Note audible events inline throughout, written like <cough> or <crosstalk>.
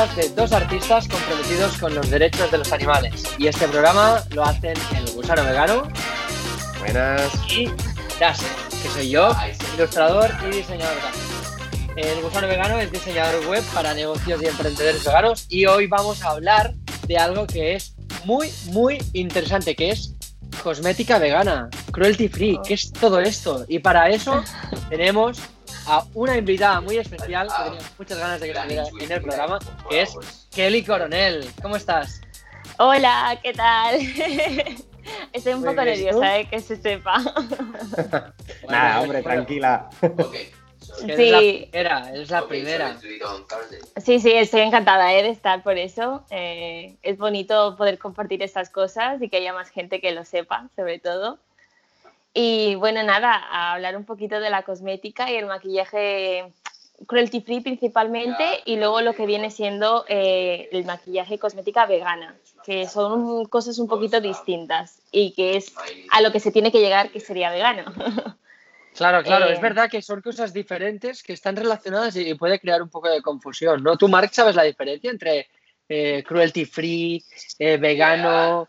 podcast de dos artistas comprometidos con los derechos de los animales. Y este programa lo hacen el gusano vegano. Buenas. Y Dase, que soy yo, ilustrador y diseñador gráfico. El gusano vegano es diseñador web para negocios y emprendedores veganos y hoy vamos a hablar de algo que es muy, muy interesante, que es cosmética vegana, cruelty free, ¿qué es todo esto? Y para eso <laughs> tenemos a una invitada muy especial que tenía muchas ganas de que estuviera en el programa, que es Kelly Coronel. ¿Cómo estás? Hola, ¿qué tal? <laughs> Estoy un poco nerviosa, eh, que se sepa. <laughs> Nada, hombre, tranquila. Que Sí. Es la primera, es la primera. Sí, sí, estoy encantada eh, de estar por eso. Eh, es bonito poder compartir estas cosas y que haya más gente que lo sepa, sobre todo. Y bueno, nada, a hablar un poquito de la cosmética y el maquillaje cruelty free principalmente y luego lo que viene siendo eh, el maquillaje y cosmética vegana, que son cosas un poquito distintas y que es a lo que se tiene que llegar que sería vegano. <laughs> Claro, claro, Eh, es verdad que son cosas diferentes que están relacionadas y puede crear un poco de confusión, ¿no? ¿Tú, Mark, sabes la diferencia entre eh, cruelty free, eh, vegano?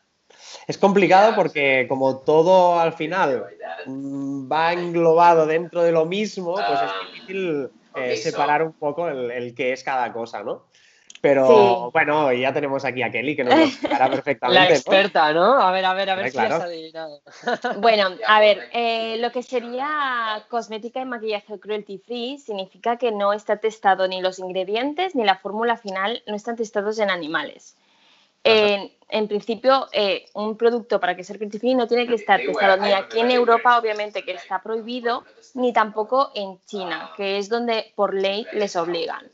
Es complicado porque como todo al final mm, va englobado dentro de lo mismo, pues es difícil eh, separar un poco el, el qué es cada cosa, ¿no? Pero Sí. bueno, ya tenemos aquí a Kelly que nos lo <laughs> explicará La perfectamente. ¿no? experta, ¿no? A ver, a ver, a ver Hombre, si has claro. adivinado. <laughs> Bueno, a ver, eh, lo que sería cosmética y maquillaje cruelty free significa que no está testado ni los ingredientes ni la fórmula final no están testados en animales. En, en principio, eh, un producto para que sea cruelty free no tiene que estar testado ni aquí en Europa, obviamente que está prohibido, ni tampoco en China, que es donde por ley les obligan.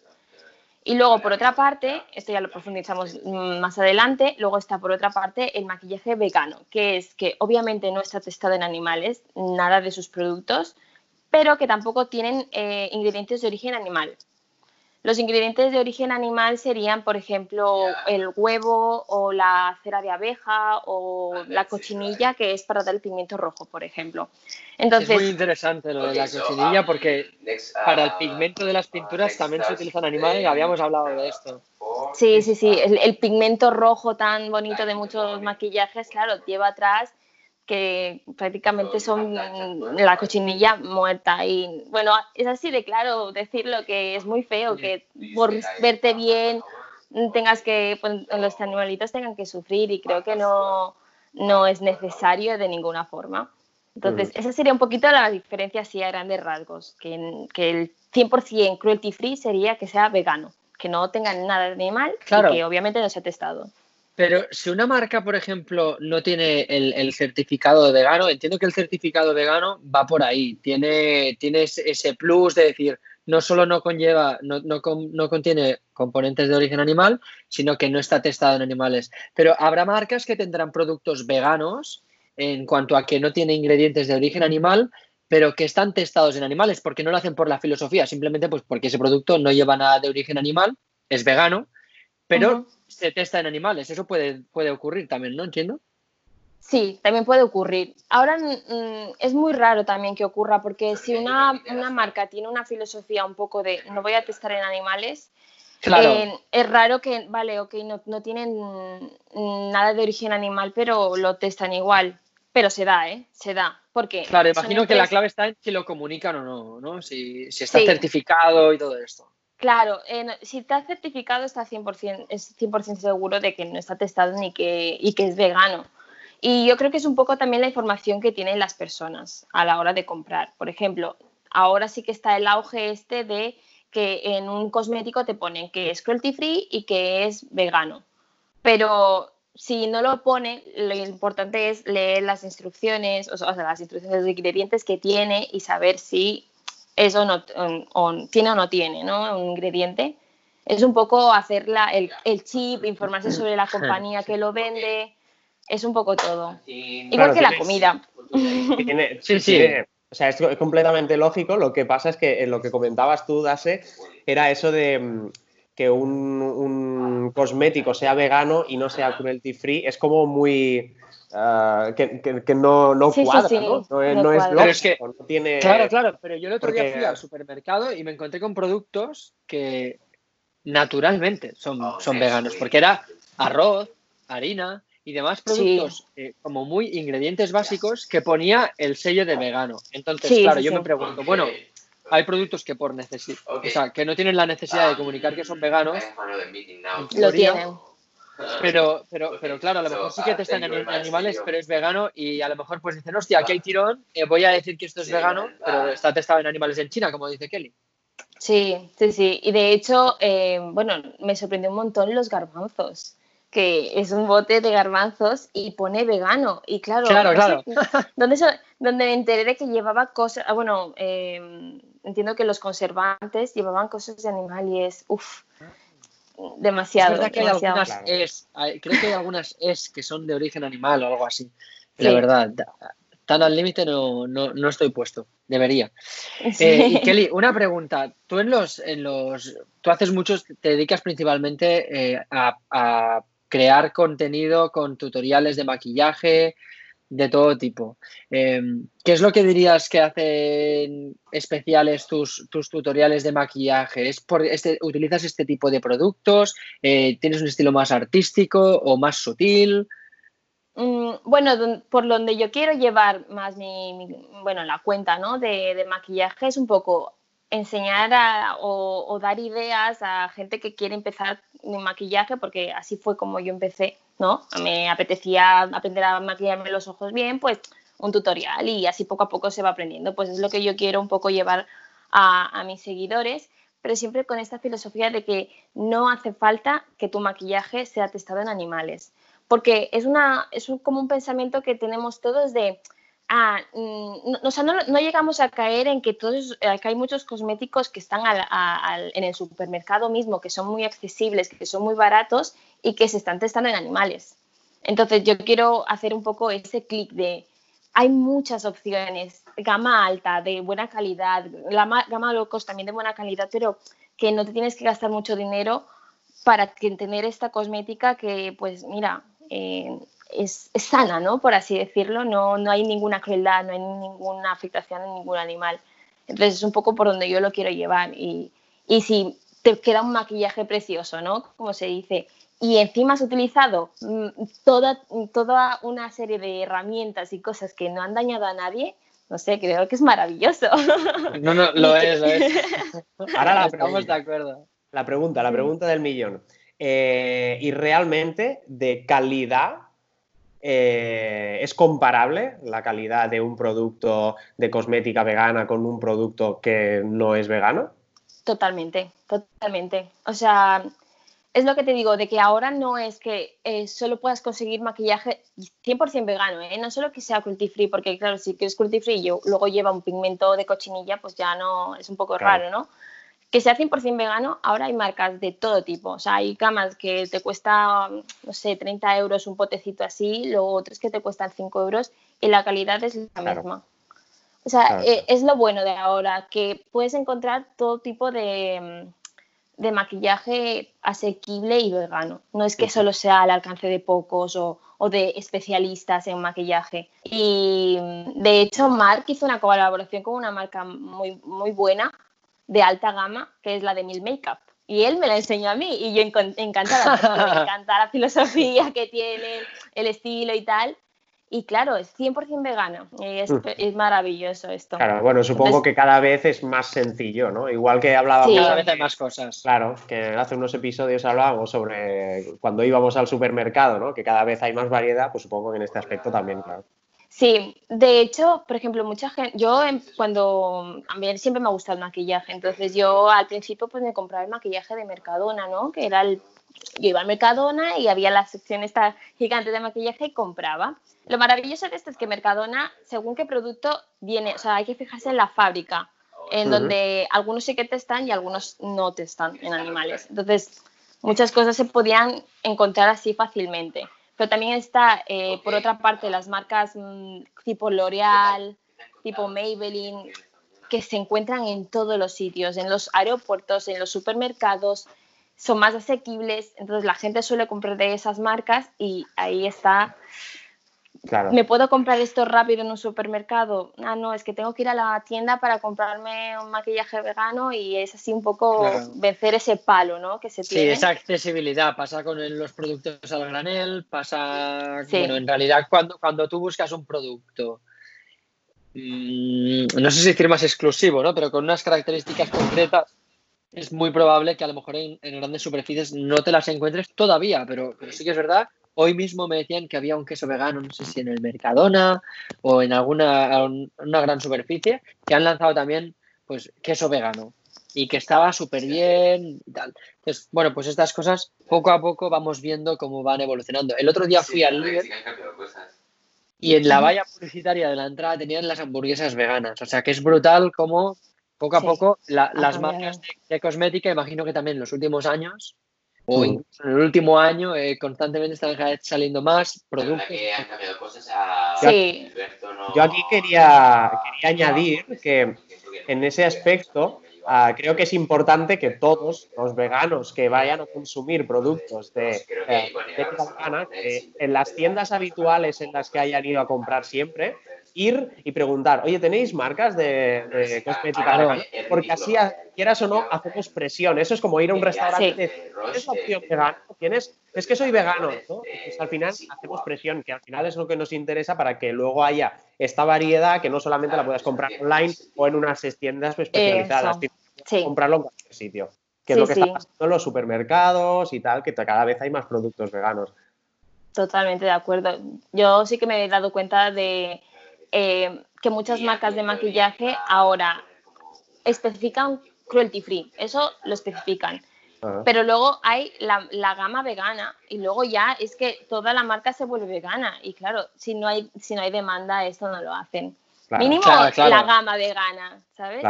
Y luego, por otra parte, esto ya lo profundizamos más adelante, luego está por otra parte el maquillaje vegano, que es que obviamente no está testado en animales, nada de sus productos, pero que tampoco tienen eh, ingredientes de origen animal. Los ingredientes de origen animal serían, por ejemplo, el huevo o la cera de abeja o la cochinilla, que es para dar el pimiento rojo, por ejemplo. Entonces, es muy interesante lo de la cochinilla porque para el pigmento de las pinturas también se utilizan animales, habíamos hablado de esto. Sí, sí, sí. El, el pigmento rojo tan bonito de muchos maquillajes, claro, lleva atrás que prácticamente son la cochinilla muerta. Y bueno, es así de claro decirlo que es muy feo que por verte bien tengas que, pues, los animalitos tengan que sufrir y creo que no, no es necesario de ninguna forma. Entonces, esa sería un poquito la diferencia así a grandes rasgos, que, que el 100% cruelty free sería que sea vegano, que no tenga nada de animal Claro. y que obviamente no se ha testado. Pero si una marca, por ejemplo, no tiene el, el certificado vegano, entiendo que el certificado vegano va por ahí. Tiene, tiene ese- plus de decir, no solo no conlleva, no, no, no contiene componentes de origen animal, sino que no está testado en animales. Pero habrá marcas que tendrán productos veganos en cuanto a que no tiene ingredientes de origen animal, pero que están testados en animales, porque no lo hacen por la filosofía, simplemente pues porque ese producto no lleva nada de origen animal, es vegano, pero se testa en animales. Eso puede, puede ocurrir también, ¿no? Entiendo. Sí, también puede ocurrir. Ahora mm, es muy raro también que ocurra porque si una, una marca tiene una filosofía un poco de no voy a testar en animales, Claro. eh, es raro que, vale, ok, no, no tienen mm, nada de origen animal, pero lo testan igual. Pero se da, ¿eh? Se da. Porque Claro, imagino que la clave está en si lo comunican o no, ¿no? Si, si está Sí. certificado y todo esto. Claro, eh, si está certificado está 100%, es 100% seguro de que no está testado ni que, y que es vegano. Y yo creo que es un poco también la información que tienen las personas a la hora de comprar. Por ejemplo, ahora sí que está el auge este de que en un cosmético te ponen que es cruelty free y que es vegano. Pero si no lo pone, lo importante es leer las instrucciones, o sea, las instrucciones de ingredientes que tiene y saber si eso no, o, o tiene o no tiene, ¿no? Un ingrediente. Es un poco hacer la- el, el chip, informarse sobre la compañía que lo vende, es un poco todo. Igual Claro, que la comida. <laughs> Tiene- Sí, sí. tiene- o sea, es co- completamente lógico. Lo que pasa es que en lo que comentabas tú, Dase, era eso de mm, que un, un cosmético sea vegano y no sea cruelty free. Es como muy. Ah, que, que- que no, no Sí, cuadra, sí, ¿no? No, es- no no es cuadra. Pero es lógico, no tiene. Claro, claro, pero yo el otro día fui al supermercado y me encontré con productos que naturalmente son, son veganos, porque era arroz, harina y demás productos eh, como muy ingredientes básicos que ponía el sello de vegano. Entonces, claro, yo me pregunto, bueno, hay productos que por necesidad, o sea, que no tienen la necesidad de comunicar que son veganos. Lo tienen. Pero, <laughs> pero, pero claro, a lo mejor sí que te están en animales, pero es vegano y a lo mejor pues dicen, hostia, aquí hay tirón, eh, voy a decir que esto es vegano, pero está testado en animales en China, como dice Kelly. Sí, sí, sí. Y de hecho, eh, bueno, me sorprendió un montón los garbanzos que es un bote de garbanzos y pone vegano. Y claro, claro, claro. <laughs> donde, donde me enteré de que llevaba cosas, ah, bueno, em, entiendo que los conservantes llevaban cosas de animal y es, uff, demasiado. Es que Hay algunas es, creo que hay algunas es que son de origen animal o algo así. La verdad, tan al límite no, no, estoy puesto. Debería. Eh, y Kelly, una pregunta. Tú en los, en los, tú haces muchos, te dedicas principalmente eh, a crear contenido con tutoriales de maquillaje de todo tipo. Em, ¿Qué es lo que dirías que hacen especiales tus, tus tutoriales de maquillaje? ¿Es por este, ¿Utilizas este tipo de productos? Eh, ¿Tienes un estilo más artístico o más sutil? Mm, bueno, por donde yo quiero llevar más mi, bueno, la cuenta ¿no? de, de maquillaje es un poco enseñar o, dar ideas a gente que quiere empezar mi maquillaje, porque así fue como yo empecé, ¿no? Me apetecía aprender a maquillarme los ojos bien, pues un tutorial y así poco a poco se va aprendiendo. Pues es lo que yo quiero un poco llevar a, mis seguidores, pero siempre con esta filosofía de que no hace falta que tu maquillaje sea testado en animales, porque es, una, es como un pensamiento que tenemos todos de Ah, mm, no, llegamos a caer en que, todos, eh, hay muchos cosméticos que están en el supermercado mismo, que son muy accesibles, que son muy baratos y que se están testando en animales. Entonces yo quiero hacer un poco ese clic de, hay muchas opciones, gama alta, de buena calidad, la gama low también de buena calidad, pero que no te tienes que gastar mucho dinero para tener esta cosmética que, pues mira, eh, es, sana, ¿no? Por así decirlo, no, no hay ninguna crueldad, no hay ninguna afectación en ningún animal. Entonces es un poco por donde yo lo quiero llevar. Y, y si te queda un maquillaje precioso, ¿no? Como se dice, y encima has utilizado mm, toda, toda una serie de herramientas y cosas que no han dañado a nadie, no sé, creo que es maravilloso. <laughs> No, no, lo es, lo es. <laughs> Ahora la Estamos de acuerdo. La pregunta, la pregunta del millón. Eh, ¿Y realmente de calidad eh, ¿Es comparable la calidad de un producto de cosmética vegana con un producto que no es vegano? Totalmente, totalmente. O sea, es lo que te digo, de que ahora no es que eh, solo puedas conseguir maquillaje 100% vegano, ¿eh? no solo que sea cruelty free, porque claro, si quieres cruelty free y luego lleva un pigmento de cochinilla, pues ya no es un poco raro, ¿no? Que sea 100% vegano, ahora hay marcas de todo tipo. O sea, hay camas que te cuesta, no sé, 30 euros un potecito así, luego otros que te cuestan 5 euros y la calidad es la misma. O sea, eh, es lo bueno de ahora, que puedes encontrar todo tipo de, de maquillaje asequible y vegano. No es que solo sea al alcance de pocos o, o, de especialistas en maquillaje. Y de hecho, Mark hizo una colaboración con una marca muy, muy buena de alta gama, que es la de Mil Makeup. Y él me la enseñó a mí y yo encantada, me <laughs> encanta la filosofía que tiene, el estilo y tal. Y claro, es 100% vegano. Y es, es, maravilloso esto. Claro, bueno, supongo que cada vez es más sencillo, ¿no? Igual que hablábamos. Cada vez hay más cosas. Claro, que hace unos episodios hablábamos sobre cuando íbamos al supermercado, ¿no? Que cada vez hay más variedad, pues supongo que en este aspecto también, claro. Sí, de hecho, por ejemplo, mucha gente, yo cuando, a mí siempre me ha gustado el maquillaje, entonces yo al principio pues me compraba el maquillaje de Mercadona, ¿no? Que era el, yo iba al Mercadona y había la sección esta gigante de maquillaje y compraba. Lo maravilloso de esto es que Mercadona, según qué producto viene, o sea, hay que fijarse en la fábrica, en donde algunos sí que testan y algunos no testan en animales. Entonces, muchas cosas se podían encontrar así fácilmente. Pero también está, eh, por otra parte, las marcas mm, tipo L'Oreal, tipo Maybelline, que se encuentran en todos los sitios, en los aeropuertos, en los supermercados, son más asequibles, entonces la gente suele comprar de esas marcas y ahí está ¿Me puedo comprar esto rápido en un supermercado? Ah, no, es que tengo que ir a la tienda para comprarme un maquillaje vegano y es así un poco vencer ese palo, ¿no? Que se tiene. Sí, esa accesibilidad pasa con los productos al granel, pasa, bueno, en realidad cuando, cuando tú buscas un producto, mm, no sé si decir más exclusivo, ¿no? Pero con unas características concretas, es muy probable que a lo mejor en, grandes superficies no te las encuentres todavía, pero, pero sí que es verdad Hoy mismo me decían que había un queso vegano, no sé si en el Mercadona o en alguna una gran superficie, que han lanzado también pues queso vegano y que estaba súper bien y tal. Entonces, bueno, pues estas cosas poco a poco vamos viendo cómo van evolucionando. El otro día fui al Lidl y en la valla publicitaria de la entrada tenían las hamburguesas veganas. O sea que es brutal cómo poco a poco las marcas de, de, cosmética, imagino que también en los últimos años, o en el último año eh, constantemente están saliendo más productos. Sí. Yo aquí quería, quería añadir que en ese aspecto ah, creo que es importante que todos los veganos que vayan a consumir productos de eh, vegana, en las tiendas habituales en las que hayan ido a comprar siempre, ir y preguntar, oye, ¿tenéis marcas de, cosmética Porque así, quieras o no, hacemos presión. Eso es como ir a un restaurante y decir, ¿tienes opción vegana? ¿Tienes? Es que soy vegano, ¿no? Pues al final hacemos presión, que al final es lo que nos interesa para que luego haya esta variedad que no solamente la puedas comprar online o en unas tiendas especializadas, sino comprarlo en cualquier sitio. Que es lo que está pasando en los supermercados y tal, que cada vez hay más productos veganos. Totalmente de acuerdo. Yo sí que me he dado cuenta de eh, que muchas marcas de maquillaje ahora especifican cruelty free, eso lo especifican. Pero luego hay la, gama vegana y luego ya es que toda la marca se vuelve vegana y claro, si no hay, si no hay demanda, esto no lo hacen. Mínimo la gama vegana, ¿sabes?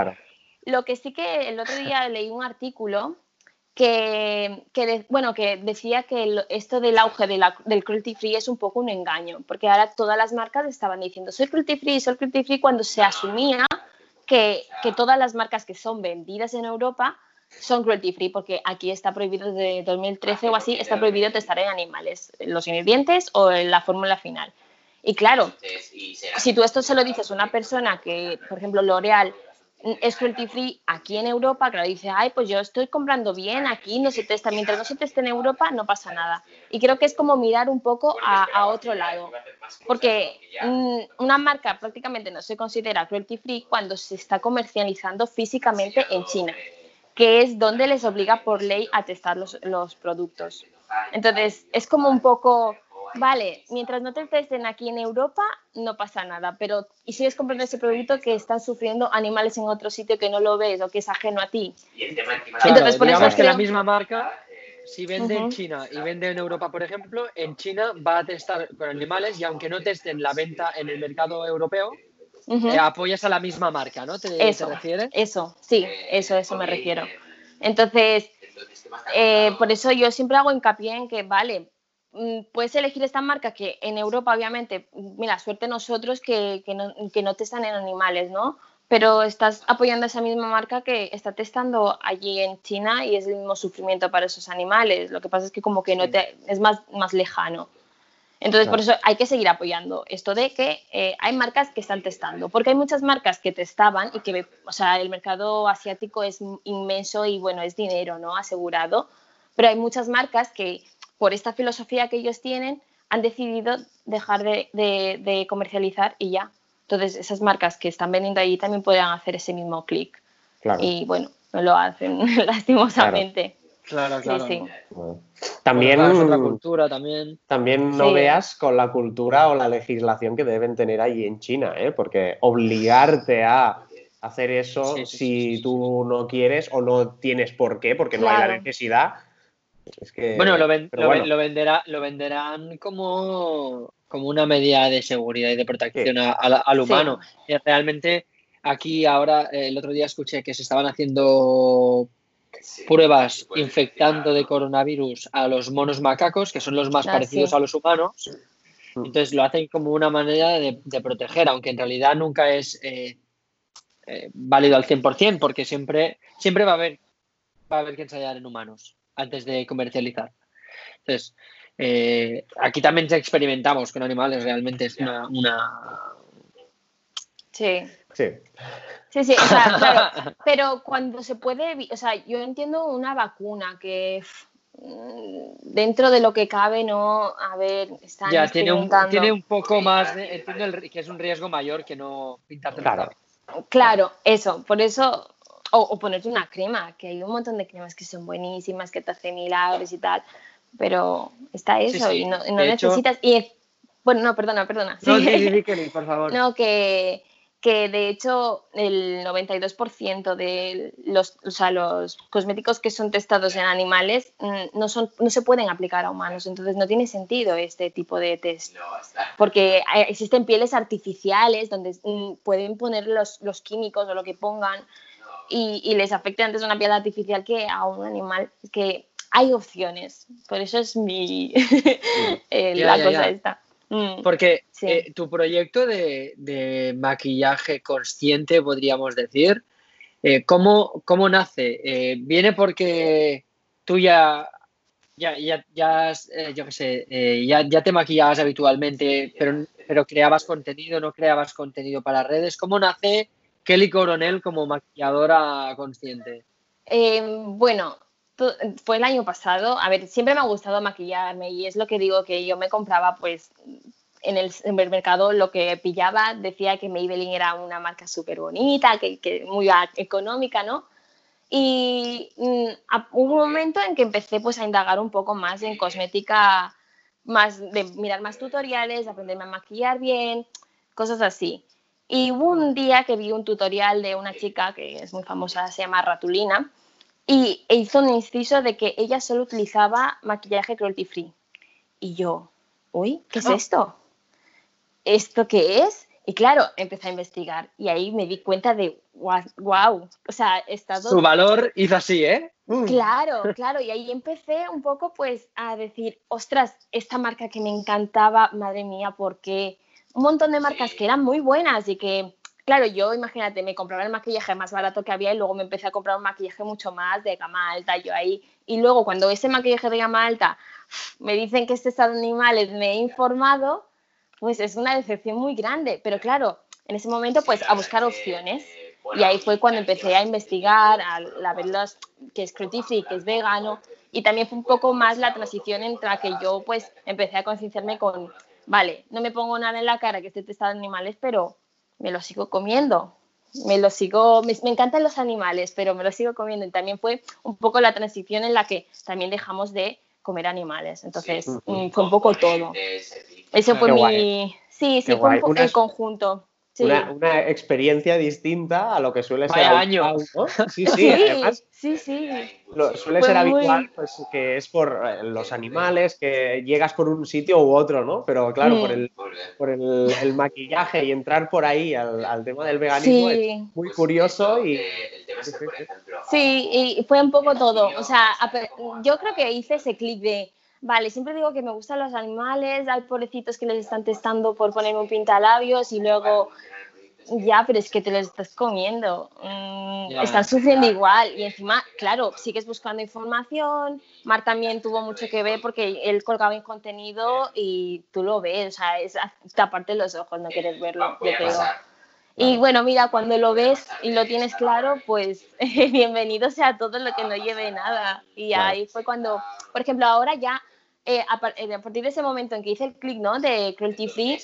Lo que sí que el otro día leí un artículo que, bueno, que decía que esto del auge del cruelty free es un poco un engaño, porque ahora todas las marcas estaban diciendo soy cruelty free, soy cruelty free cuando se asumía que, todas las marcas que son vendidas en Europa son cruelty free, porque aquí está prohibido desde 2013 o así, está prohibido testar en animales, los ingredientes o en la fórmula final. Y claro, si tú esto se lo dices a una persona que, por ejemplo, L'Oreal es cruelty free aquí en Europa, claro, dice, ay, pues yo estoy comprando bien, aquí no se testa, mientras no se teste en Europa no pasa nada. Y creo que es como mirar un poco a, otro lado, porque una marca prácticamente no se considera cruelty free cuando se está comercializando físicamente en China, que es donde les obliga por ley a testar los, los productos. Entonces, es como un poco Vale, mientras no te testen aquí en Europa, no pasa nada, pero y sigues comprando ese producto que están sufriendo animales en otro sitio que no lo ves o que es ajeno a ti. Entonces, por digamos que la misma marca, si vende en China y vende en Europa, por ejemplo, en China va a testar con animales y aunque no testen la venta en el mercado europeo, eh, apoyas a la misma marca, ¿no? ¿Te, eso, refieres? Eso, sí, eso, eso me refiero. Entonces, eh, por eso yo siempre hago hincapié en que, vale, puedes elegir esta marca que en Europa, obviamente, mira, suerte nosotros que, que, no, que no testan en animales, ¿no? Pero estás apoyando a esa misma marca que está testando allí en China y es el mismo sufrimiento para esos animales. Lo que pasa es que como que no te, es más, más lejano. Entonces, por eso hay que seguir apoyando esto de que eh, hay marcas que están testando, porque hay muchas marcas que testaban y que, o sea, el mercado asiático es inmenso y bueno, es dinero, ¿no? Asegurado, pero hay muchas marcas que por esta filosofía que ellos tienen, han decidido dejar de, comercializar y ya. Entonces, esas marcas que están vendiendo allí también podrían hacer ese mismo clic. Y bueno, no lo hacen, <laughs> lastimosamente. Claro, claro. También, la cultura, también. También no veas con la cultura o la legislación que deben tener allí en China, ¿eh? porque obligarte a hacer eso si tú no quieres o no tienes por qué, porque no hay la necesidad, bueno, lo, venderá, lo venderán como, como una medida de seguridad y de protección al humano. Y realmente aquí ahora, el otro día escuché que se estaban haciendo pruebas infectando de coronavirus a los monos macacos, que son los más ah, parecidos a los humanos. Mm. Entonces lo hacen como una manera de, proteger, aunque en realidad nunca es eh, eh, válido al 100%, porque siempre, siempre va a haber va a haber que ensayar en humanos antes de comercializar. Entonces, eh, aquí también experimentamos con animales, realmente es una... Sí. Sí. Sí, sí, o sea, <laughs> claro, pero cuando se puede, o sea, yo entiendo una vacuna que mm, dentro de lo que cabe, no, a ver, están ya, tiene un, tiene un poco más, de, entiendo que es un riesgo mayor que no pintarte claro. Claro, eso, por eso, o, ponerte una crema, que hay un montón de cremas que son buenísimas, que te hacen milagros y tal, pero está eso y no, necesitas, y bueno, no, perdona, perdona. No, sí, por favor. No, que que de hecho el 92% de los, o sea, los cosméticos que son testados en animales mm, no, son, no se pueden aplicar a humanos, entonces no tiene sentido este tipo de test, porque existen pieles artificiales donde mm, pueden poner los, los, químicos o lo que pongan y, y, les afecta antes una piel artificial que a un animal, que hay opciones, por eso es mi, <laughs> eh, la cosa esta. Mm, Porque eh, tu proyecto de, maquillaje consciente, podríamos decir, eh, ¿cómo, nace? Eh, ¿Viene porque tú ya, ya, ya, ya yo sé, ya, te maquillabas habitualmente, pero, pero creabas contenido, no creabas contenido para redes? ¿Cómo nace Kelly Coronel como maquilladora consciente? bueno, fue el año pasado. A ver, siempre me ha gustado maquillarme y es lo que digo que yo me compraba, pues en el supermercado lo que pillaba decía que Maybelline era una marca súper bonita, que, que, muy económica, ¿no? Y mm, hubo un momento en que empecé pues a indagar un poco más en cosmética, más de mirar más tutoriales, aprenderme a maquillar bien, cosas así. Y hubo un día que vi un tutorial de una chica que es muy famosa, se llama Ratulina, y hizo un inciso de que ella solo utilizaba maquillaje cruelty free. Y yo, uy, ¿qué es esto? ¿Esto qué es? Y claro, empecé a investigar y ahí me di cuenta de, wow, o sea, he estado... Su valor hizo así, ¿eh? Mm. Claro, claro, y ahí empecé un poco pues a decir, ostras, esta marca que me encantaba, madre mía, porque un montón de marcas que eran muy buenas y que Claro, yo imagínate, me compraba el maquillaje más barato que había y luego me empecé a comprar un maquillaje mucho más de gama alta, yo ahí. Y luego cuando ese maquillaje de gama alta me dicen que este estado animales me he informado, pues es una decepción muy grande. Pero claro, en ese momento pues a buscar opciones. Y ahí fue cuando empecé a investigar, a, ver los, que es cruelty free, que es vegano. Y también fue un poco más la transición entre la que yo pues empecé a concienciarme con, vale, no me pongo nada en la cara que esté testado en animales, pero me lo sigo comiendo. Me lo sigo, me, encantan los animales, pero me lo sigo comiendo. Y también fue un poco la transición en la que también dejamos de comer animales. Entonces, mm, fue un poco todo. Ese fue mi. Sí, sí, fue un poco el conjunto. Una, experiencia distinta a lo que suele ser. años. <laughs> Sí, sí, además. Sí, sí. suele ser habitual pues, que es por eh, los animales, que llegas por un sitio u otro, ¿no? Pero claro, por, mm. el, por el, maquillaje y entrar por ahí al, tema del veganismo es muy curioso y. Sí, y fue un poco todo. O sea, yo creo que hice ese clic de vale, siempre digo que me gustan los animales, hay pobrecitos que les están testando por ponerme un pintalabios y luego, ya, pero es que te los estás comiendo, mm, están sufriendo igual. Y encima, claro, sigues buscando información, Mar también tuvo mucho que ver porque él colgaba en contenido y tú lo ves, o sea, es taparte los ojos, no quieres verlo, yo creo. Y bueno, mira, cuando lo ves y lo tienes claro, pues <laughs> bienvenido sea todo lo que no lleve nada. Y ahí fue cuando, por ejemplo, ahora ya, eh, a, eh, a, partir de ese momento en que hice el clic, ¿no? De cruelty free,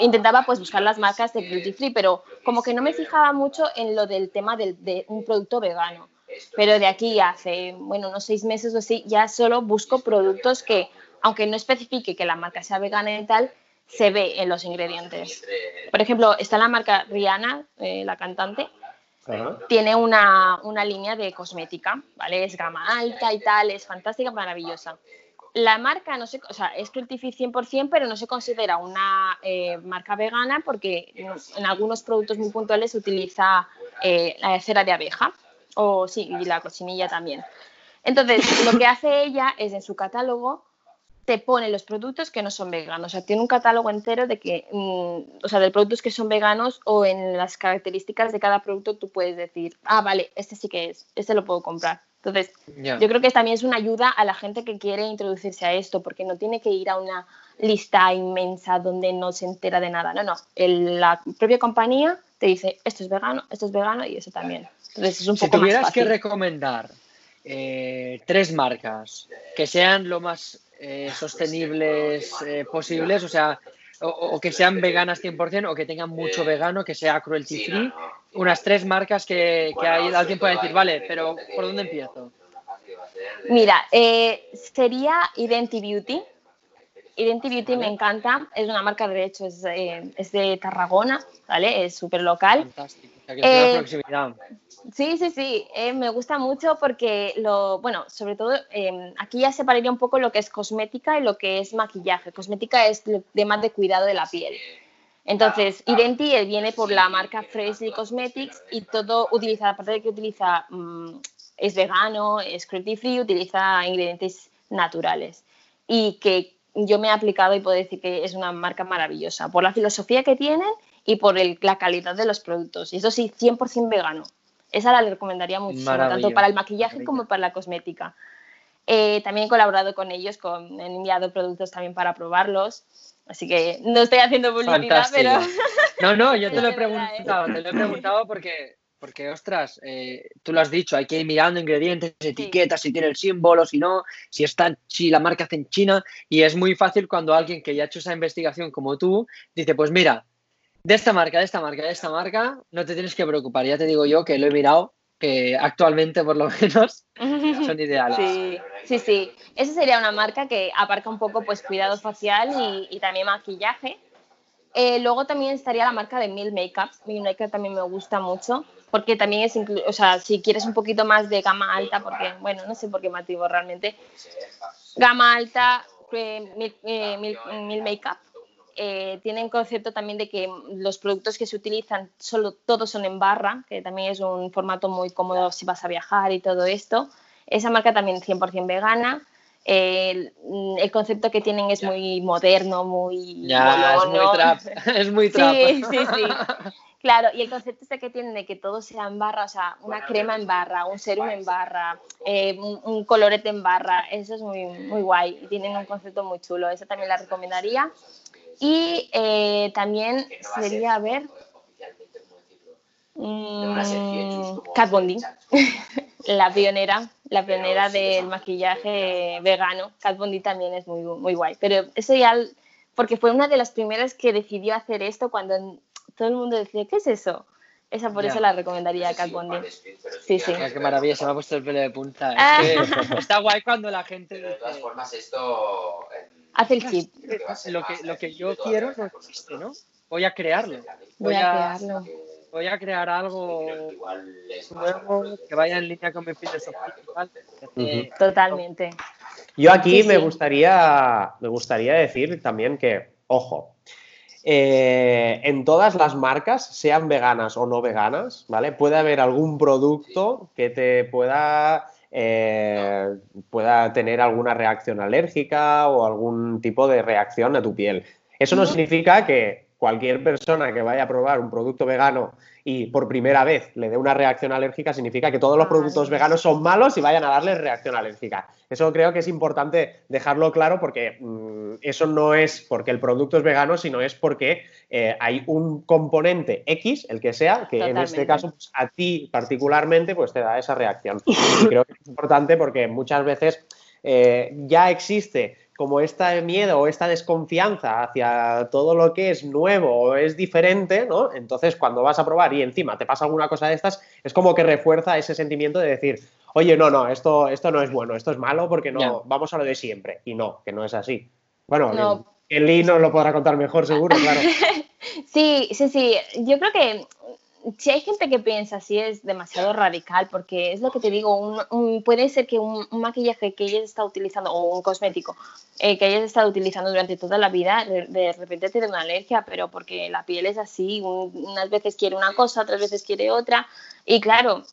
intentaba pues buscar las marcas de cruelty free, pero como que no me fijaba mucho en lo del tema de un producto vegano. Pero de aquí hace, bueno, unos seis meses o así, ya solo busco productos que, aunque no especifique que la marca sea vegana y tal, se ve en los ingredientes. Por ejemplo, está la marca Rihanna, eh, la cantante, tiene una, una, línea de cosmética, ¿vale? Es gama alta y tal, es fantástica, maravillosa. La marca no se, o sea, es cruelty 100%, pero no se considera una eh, marca vegana porque en algunos productos muy puntuales se utiliza eh, la cera de abeja o sí, y la cochinilla también. Entonces, lo que hace ella es en su catálogo te pone los productos que no son veganos. O sea, tiene un catálogo entero de que, mm, o sea, de productos que son veganos o en las características de cada producto tú puedes decir, ah, vale, este sí que es, este lo puedo comprar. Entonces, yo creo que también es una ayuda a la gente que quiere introducirse a esto, porque no tiene que ir a una lista inmensa donde no se entera de nada. No, no. la propia compañía te dice, esto es vegano, esto es vegano y eso también. Entonces, es un si tuvieras que recomendar eh, tres marcas que sean lo más eh, sostenibles eh, posibles, o sea, o, que sean veganas 100% o que tengan mucho vegano, que sea cruelty free, unas tres marcas que, que hay, alguien puede decir, vale, pero ¿por dónde empiezo? Mira, sería Identity Beauty. Identity Beauty me encanta, es una marca, de hecho, es, es de Tarragona, ¿vale? Es súper local. Fantástico, una proximidad. Sí, sí, sí, eh, me gusta mucho porque lo, bueno, sobre todo em, aquí ya separaría un poco lo que es cosmética y lo que es maquillaje. Cosmética es de más de cuidado de la piel. Entonces, Identi viene por la marca Freshly Cosmetics y todo utiliza, aparte de que utiliza, mm, es vegano, es cruelty free, utiliza ingredientes naturales. Y que yo me he aplicado y puedo decir que es una marca maravillosa por la filosofía que tienen y por la calidad de los productos. Y eso sí, 100% vegano. Esa la recomendaría muchísimo, tanto para el maquillaje como para la cosmética. Eh, también he colaborado con ellos, con, he enviado productos también para probarlos. Así que no estoy haciendo publicidad, pero. <laughs> No, no, yo <laughs> te lo he preguntado, te lo he preguntado porque, porque ostras, eh, tú lo has dicho, hay que ir mirando ingredientes, etiquetas, si tiene el símbolo, si no, si está, si la marca hace en China. Y es muy fácil cuando alguien que ya ha hecho esa investigación como tú dice, pues mira, de esta marca, de esta marca, de esta marca, no te tienes que preocupar. Ya te digo yo que lo he mirado, que actualmente por lo <laughs> menos son ideales. Sí, sí, sí. Esa sería una marca que aparca un poco pues cuidado facial y, también maquillaje. Eh, luego también estaría la marca de Mil Makeup. Mil Makeup también me gusta mucho porque también es, o sea, si quieres un poquito más de gama alta, porque, bueno, no sé por qué motivo realmente, gama alta, eh, Mil, eh, Mil Makeup eh, tienen concepto también de que los productos que se utilizan solo todos son en barra, que también es un formato muy cómodo si vas a viajar y todo esto. Esa marca también 100% vegana. el, concepto que tienen es muy moderno, muy... Ya, es muy trap. <laughs> Es muy trap. Sí, sí, sí. Claro, y el concepto este que tienen de que todo sea en barra, o sea, una crema en barra, un serum en barra, eh, un, colorete en barra, eso es muy, muy guay y tienen un concepto muy chulo, eso también la recomendaría. Y eh, también sería, a ver, mm, Kat Bondi, <laughs> la pionera, la pionera del maquillaje vegano. Kat Bondi también es muy, muy guay. Pero eso ya, porque fue una de las primeras que decidió hacer esto cuando todo el mundo decía, ¿qué es eso? Esa por eso la recomendaría a Kat Bondi. Sí, sí. qué maravilla, se me ha puesto el pelo de punta. <laughs> está guay cuando la gente. de todas formas, esto Hace el chip. Lo que, lo que yo quiero no existe, ¿no? Voy a crearlo. Voy, a, crearlo. Voy a crear algo nuevo que vaya en línea con mi filosofía. Totalmente. Yo aquí me, Gustaría, me gustaría decir también que, ojo, eh, en todas las marcas, sean veganas o no veganas, ¿vale? Puede haber algún producto que te pueda eh, pueda tener alguna reacción alérgica o algún tipo de reacción a tu piel. Eso no significa que cualquier persona que vaya a probar un producto vegano y por primera vez le dé una reacción alérgica, significa que todos los productos veganos son malos y vayan a darle reacción alérgica. Eso creo que es importante dejarlo claro porque mm, eso no es porque el producto es vegano, sino es porque eh, hay un componente X, el que sea, que en este caso pues, a ti particularmente pues te da esa reacción. Y creo que es importante porque muchas veces eh, ya existe como este miedo o esta desconfianza hacia todo lo que es nuevo o es diferente, ¿no? Entonces, cuando vas a probar y encima te pasa alguna cosa de estas, es como que refuerza ese sentimiento de decir, oye, no, no, esto, esto no es bueno, esto es malo porque no, vamos a lo de siempre. Y no, que no es así. Bueno, el Lee nos lo podrá contar mejor, seguro, claro. <laughs> sí, sí, sí. Yo creo que si hay gente que piensa así es demasiado radical, porque es lo que te digo, puede ser que un, maquillaje que ella está utilizando, o un cosmético eh, que hayas estado utilizando durante toda la vida, de, repente te dé una alergia, pero porque la piel es así, unas veces quiere una cosa, otras veces quiere otra, y claro,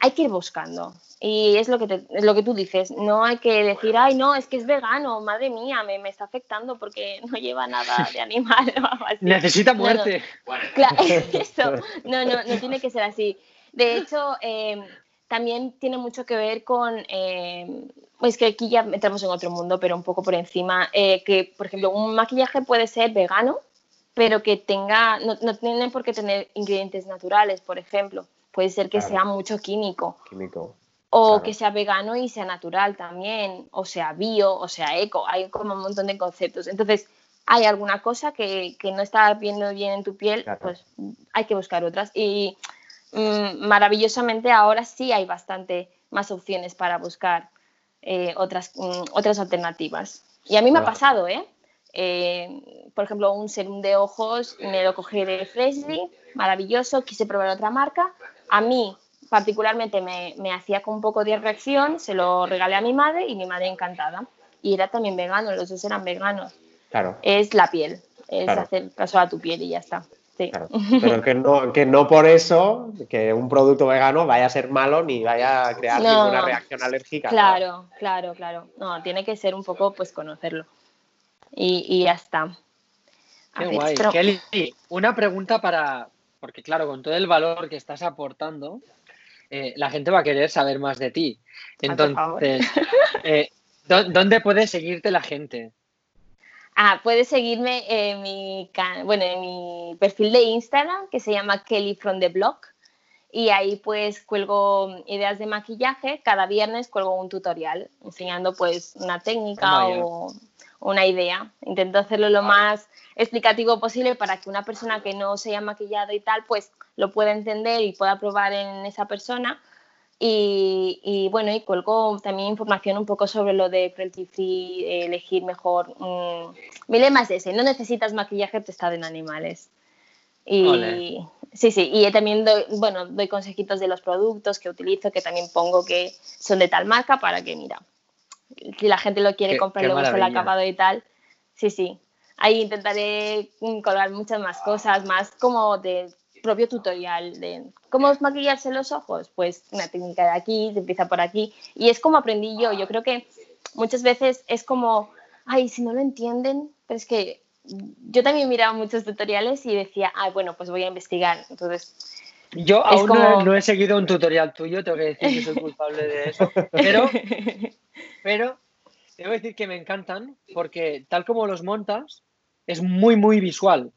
hay que ir buscando. Y es lo que, te, lo que tú dices, no hay que decir, ay, no, es que es vegano, madre mía, me, me está afectando porque <laughs> no lleva nada de animal. Necesita muerte. No, claro, <laughs> <laughs> eso, no, no, no tiene que ser así. De hecho, eh, también tiene mucho que ver con, eh, es que aquí ya entramos en otro mundo, pero un poco por encima, eh, que por ejemplo un maquillaje puede ser vegano, pero que tenga, no, no tiene por qué tener ingredientes naturales, por ejemplo. Puede ser que sea mucho químico. Químico. O que sea vegano y sea natural también, o sea bio, o sea eco, hay como un montón de conceptos. Entonces, hay alguna cosa que, que no está viendo bien en tu piel, pues hay que buscar otras. Y mm, maravillosamente ahora sí hay bastante más opciones para buscar eh, otras, mm, otras alternativas. Y a mí me ha pasado, ¿eh? ¿eh? Por ejemplo, un serum de ojos me lo cogí de Freshly, maravilloso, quise probar otra marca. A mí particularmente me, me hacía con un poco de reacción, se lo regalé a mi madre y mi madre encantada. Y era también vegano, los dos eran veganos. Claro. Es la piel, es hacer caso a tu piel y ya está. Sí. Claro. <laughs> Pero que no, que no por eso que un producto vegano vaya a ser malo ni vaya a crear ninguna reacción alérgica. Claro, claro, claro. No, tiene que ser un poco, pues, conocerlo. Y, y ya está. Qué guay. Kelly, una pregunta para, porque claro, con todo el valor que estás aportando, eh, la gente va a querer saber más de ti. Entonces, <laughs> eh, ¿dónde puede seguirte la gente? Ah, puedes seguirme en mi, bueno, en mi perfil de Instagram que se llama Kelly from the Blog y ahí pues cuelgo ideas de maquillaje. Cada viernes cuelgo un tutorial enseñando pues una técnica o una idea. Intento hacerlo lo más explicativo posible para que una persona que no se haya maquillado y tal pues lo pueda entender y pueda probar en esa persona. Y, bueno, y cuelgo también información un poco sobre lo de cruelty free, elegir mejor. Mm, mi lema es ese, no necesitas maquillaje testado en animales. Y sí, sí, y también doy, bueno, doy consejitos de los productos que utilizo, que también pongo que son de tal marca para que, mira, si la gente lo quiere comprar y le gusta el acabado y tal, sí, sí. Ahí intentaré colgar muchas más cosas, más como de propio tutorial de cómo maquillarse los ojos. Pues una técnica de aquí, se empieza por aquí. Y es como aprendí yo. Yo creo que muchas veces es como, ay, si no lo entienden, pero es que yo también miraba muchos tutoriales y decía, ah, bueno, pues voy a investigar. Entonces, yo aún no, he seguido un tutorial tuyo, tengo que decir que soy culpable de eso. Pero, <laughs> pero tengo que decir que me encantan porque tal como los montas, es muy, muy visual.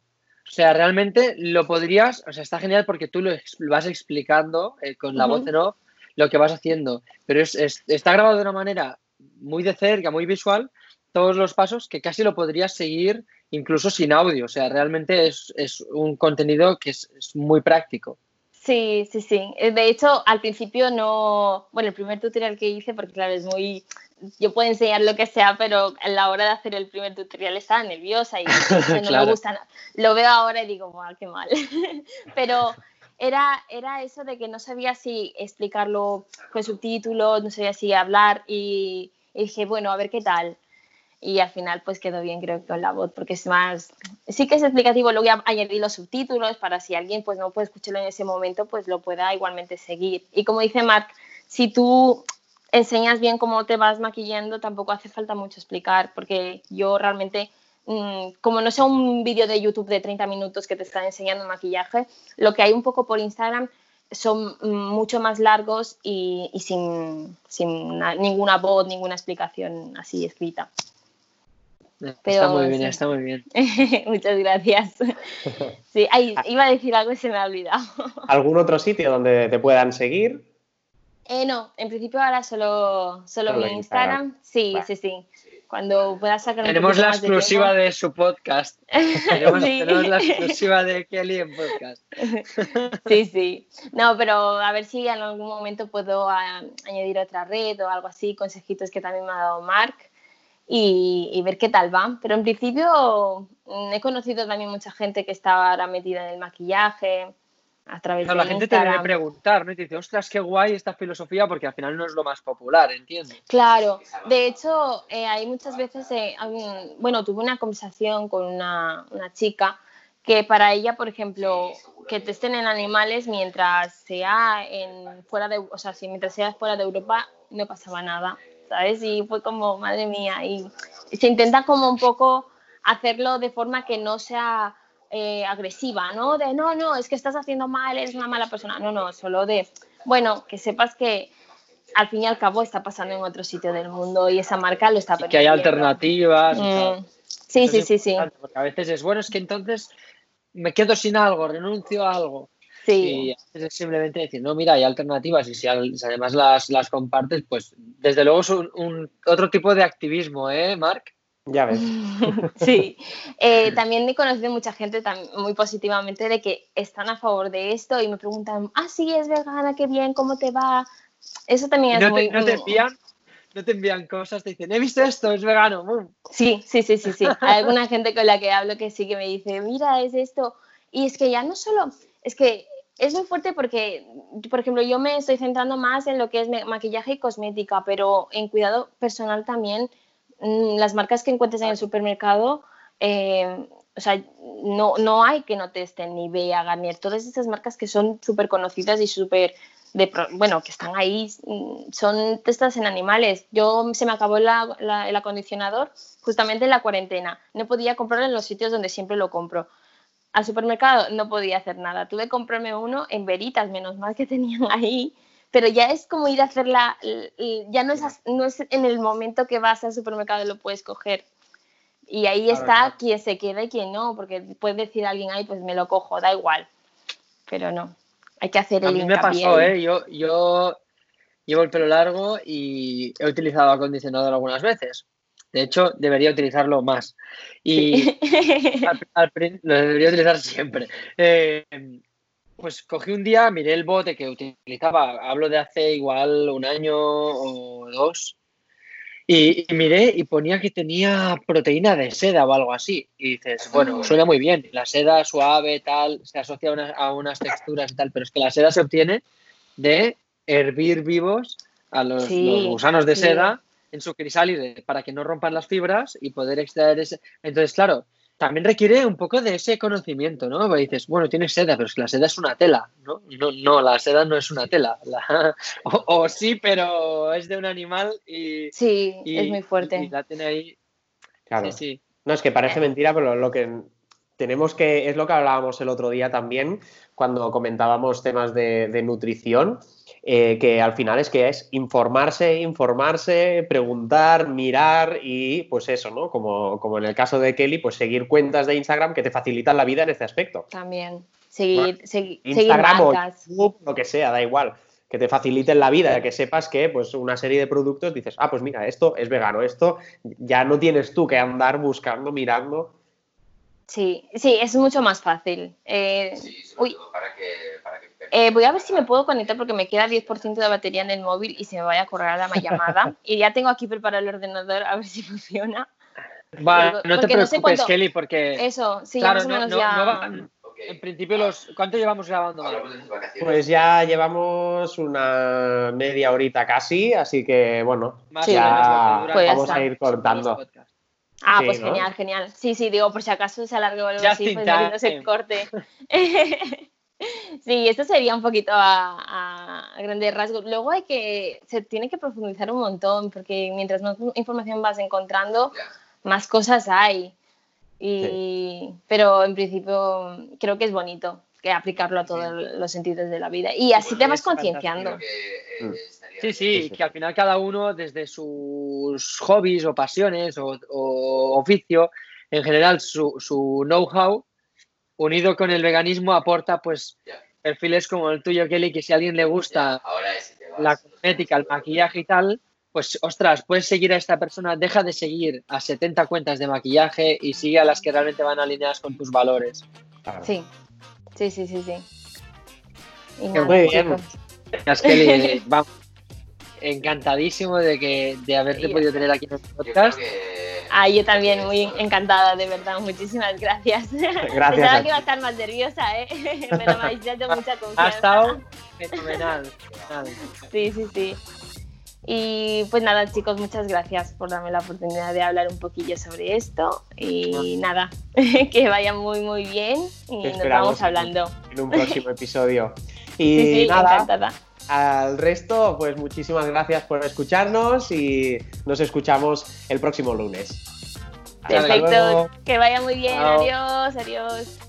O sea, realmente lo podrías, o sea, está genial porque tú lo vas explicando eh, con la voz en off lo que vas haciendo, pero es, está grabado de una manera muy de cerca, muy visual, todos los pasos que casi lo podrías seguir incluso sin audio. O sea, realmente es, un contenido que es, muy práctico. Sí, sí, sí. De hecho, al principio no, bueno, el primer tutorial que hice, porque claro, es muy, yo puedo enseñar lo que sea, pero a la hora de hacer el primer tutorial estaba nerviosa y <laughs> no me gusta. Lo veo ahora y digo, wow, qué mal. <laughs> pero era, era eso de que no sabía si explicarlo con subtítulos, no sabía si hablar y, dije, bueno, a ver qué tal. Y al final pues quedó bien creo con la voz porque es más, sí que es explicativo, luego voy a añadir los subtítulos para si alguien pues no puede escucharlo en ese momento pues lo pueda igualmente seguir. Y como dice Mark, si tú enseñas bien cómo te vas maquillando, tampoco hace falta mucho explicar, porque yo realmente, mm, como no sea un vídeo de YouTube de 30 minutos que te está enseñando maquillaje, lo que hay un poco por Instagram son mm, mucho más largos y, sin, ninguna voz, ninguna explicación así escrita. Está muy bien, está muy bien. Muchas gracias. <laughs> Sí, iba a decir algo y se me ha olvidado. <laughs> ¿Algún otro sitio donde te puedan seguir? Eh, no, en principio ahora solo, solo, mi Instagram. Sí, sí, sí. Cuando pueda sacar Tenemos la exclusiva de, su podcast. <laughs> Tenemos, la exclusiva de Kelly en podcast. sí, sí. No, pero a ver si en algún momento puedo añadir otra red o algo así, consejitos que también me ha dado Mark. Y, y, ver qué tal va. Pero en principio mm, he conocido también mucha gente que está ahora metida en el maquillaje, a través de La gente te debe preguntar, ¿no? Y te dice, ostras, qué guay esta filosofía, porque al final no es lo más popular, entiendo. Claro, de hecho, eh, hay muchas veces, eh, bueno, tuve una conversación con una, chica que para ella, por ejemplo, que testen en animales mientras sea en fuera de, o sea, si mientras sea fuera de Europa no pasaba nada, ¿sabes? Y fue como, madre mía, y se intenta como un poco hacerlo de forma que no sea eh, agresiva, ¿no? De no, no, es que estás haciendo mal, eres una mala persona. No, no, solo de bueno, que sepas que al fin y al cabo está pasando en otro sitio del mundo y esa marca lo está Y que hay alternativas. Mm, Sí, sí, sí, sí. Porque a veces es bueno, es que entonces me quedo sin algo, renuncio a algo. Y Sí, veces es simplemente decir, no, mira, hay alternativas y si, además las, las compartes, pues desde luego es un, un- otro tipo de activismo, ¿eh, Marc? Ya ves. <laughs> sí. Eh, también he conocido mucha gente muy positivamente de que están a favor de esto y me preguntan, ah, sí, es vegana, qué bien, ¿cómo te va? Eso también es No muy... te, no te envían, no te envían cosas, te dicen, he visto esto, es vegano. ¡bum! Sí, sí, sí, sí, sí. Hay alguna gente con la que hablo que sí que me dice, mira, es esto. Y es que ya no solo, es que es muy fuerte porque, por ejemplo, yo me estoy centrando más en lo que es ma- maquillaje y cosmética, pero en cuidado personal también, mm, las marcas que encuentres en el supermercado, eh, o sea, no, no hay que no testen ni Bea, Garnier, todas estas marcas que son súper conocidas y súper bueno, que están ahí, mm, son testas en animales. Yo se me acabó la- el acondicionador justamente en la cuarentena. No podía comprarlo en los sitios donde siempre lo compro. Al supermercado no podía hacer nada. Tuve que comprarme uno en veritas, menos mal que tenían <laughs> ahí. Pero ya es como ir a hacerla, ya no es, no es en el momento que vas al supermercado y lo puedes coger. Y ahí Claro, está claro. quien se queda y quien no, porque puede decir alguien ahí, pues me lo cojo, da igual. Pero no, hay que hacer A el mí me pasó. ¿eh? Yo, yo llevo el pelo largo y he utilizado acondicionador algunas veces. De hecho, debería utilizarlo más. Y al, <laughs> lo debería utilizar siempre. Eh, pues cogí un día, miré el bote que utilizaba, hablo de hace igual un año o dos, y, y miré y ponía que tenía proteína de seda o algo así. Y dices, bueno, suena muy bien, la seda suave, tal, se asocia a, unas- a unas texturas y tal, pero es que la seda se obtiene de hervir vivos a los, Sí, los gusanos de sí. seda en su crisálide para que no rompan las fibras y poder extraer ese. Entonces, claro, también requiere un poco de ese conocimiento, ¿no? Porque dices, bueno, tienes seda, pero es que la seda es una tela, ¿no? No, no la seda no es una tela. La- <laughs> o, o sí, pero es de un animal y, Sí, y- es muy fuerte. y la tiene ahí. Claro. Sí, sí. No, es que parece mentira, pero lo que tenemos que, es lo que hablábamos el otro día también, cuando comentábamos temas de, de nutrición, eh, que al final es que es informarse, informarse, preguntar, mirar y pues eso, ¿no? Como, como en el caso de Kelly, pues seguir cuentas de Instagram que te facilitan la vida en este aspecto. También. Seguir, segui- seguir Instagram o marcas. YouTube, lo que sea, da igual. Que te faciliten la vida, que sepas que pues una serie de productos dices, ah, pues mira, esto es vegano, esto ya no tienes tú que andar buscando, mirando. Sí, sí, es mucho más fácil. Eh, Sí, sobre uy, todo para que, para que eh, voy a ver si me puedo conectar porque me queda 10% de batería en el móvil y se me vaya a correr la llamada. <laughs> y ya tengo aquí preparado el ordenador a ver si funciona. Vale, no te no sé preocupes, cuánto- Kelly, porque Eso, sí, claro, ya más o no, menos no- ya. no va- Ok. en principio los ¿cuánto llevamos grabando? Pues ya llevamos una media horita casi, así que bueno, Más menos ya Pues ya vamos a ir cortando. Ah, Sí, pues ¿no? genial, genial. Sí, sí, digo, por si acaso se alarga o algo así, in pues no se corte. <laughs> sí, esto sería un poquito a, a grandes rasgos. Luego hay que, se tiene que profundizar un montón, porque mientras más información vas encontrando, más cosas hay. Y, Pero en principio creo que es bonito que aplicarlo a todos los sentidos de la vida. Y así te Pues vas concienciando. Que, eh, Mm. Sí, sí, Sí, sí. que al final cada uno desde sus hobbies o pasiones o, o oficio, en general su, su know-how, unido con el veganismo, aporta pues perfiles como el tuyo, Kelly, que si a alguien le gusta Ahora es si te vas. la cosmética, el maquillaje y tal, pues ostras, puedes seguir a esta persona, deja de seguir a 70 cuentas de maquillaje y sigue a las que realmente van alineadas con tus valores. Claro. Sí, sí, sí, sí. sí. Y nada, muy bien. Kelly, <laughs> vamos, encantadísimo de que de haberte Ya. podido tener aquí en el Yo podcast. que. Ah, yo también, muy encantada, de verdad. Muchísimas gracias. <laughs> Pensaba a que iba a estar más nerviosa, ¿eh? Pero <laughs> me habéis dado mucha Ha confianza. estado <laughs> fenomenal. Sí, sí, sí. Y pues nada, chicos, muchas gracias por darme la oportunidad de hablar un poquillo sobre esto. Y nada, que vaya muy, muy bien. Y Te nos vamos hablando. en un próximo episodio. Y Sí, sí, nada, encantada. Al resto, pues muchísimas gracias por escucharnos y nos escuchamos el próximo lunes. Hasta Perfecto. luego. Que vaya muy bien. Chao. Adiós, adiós.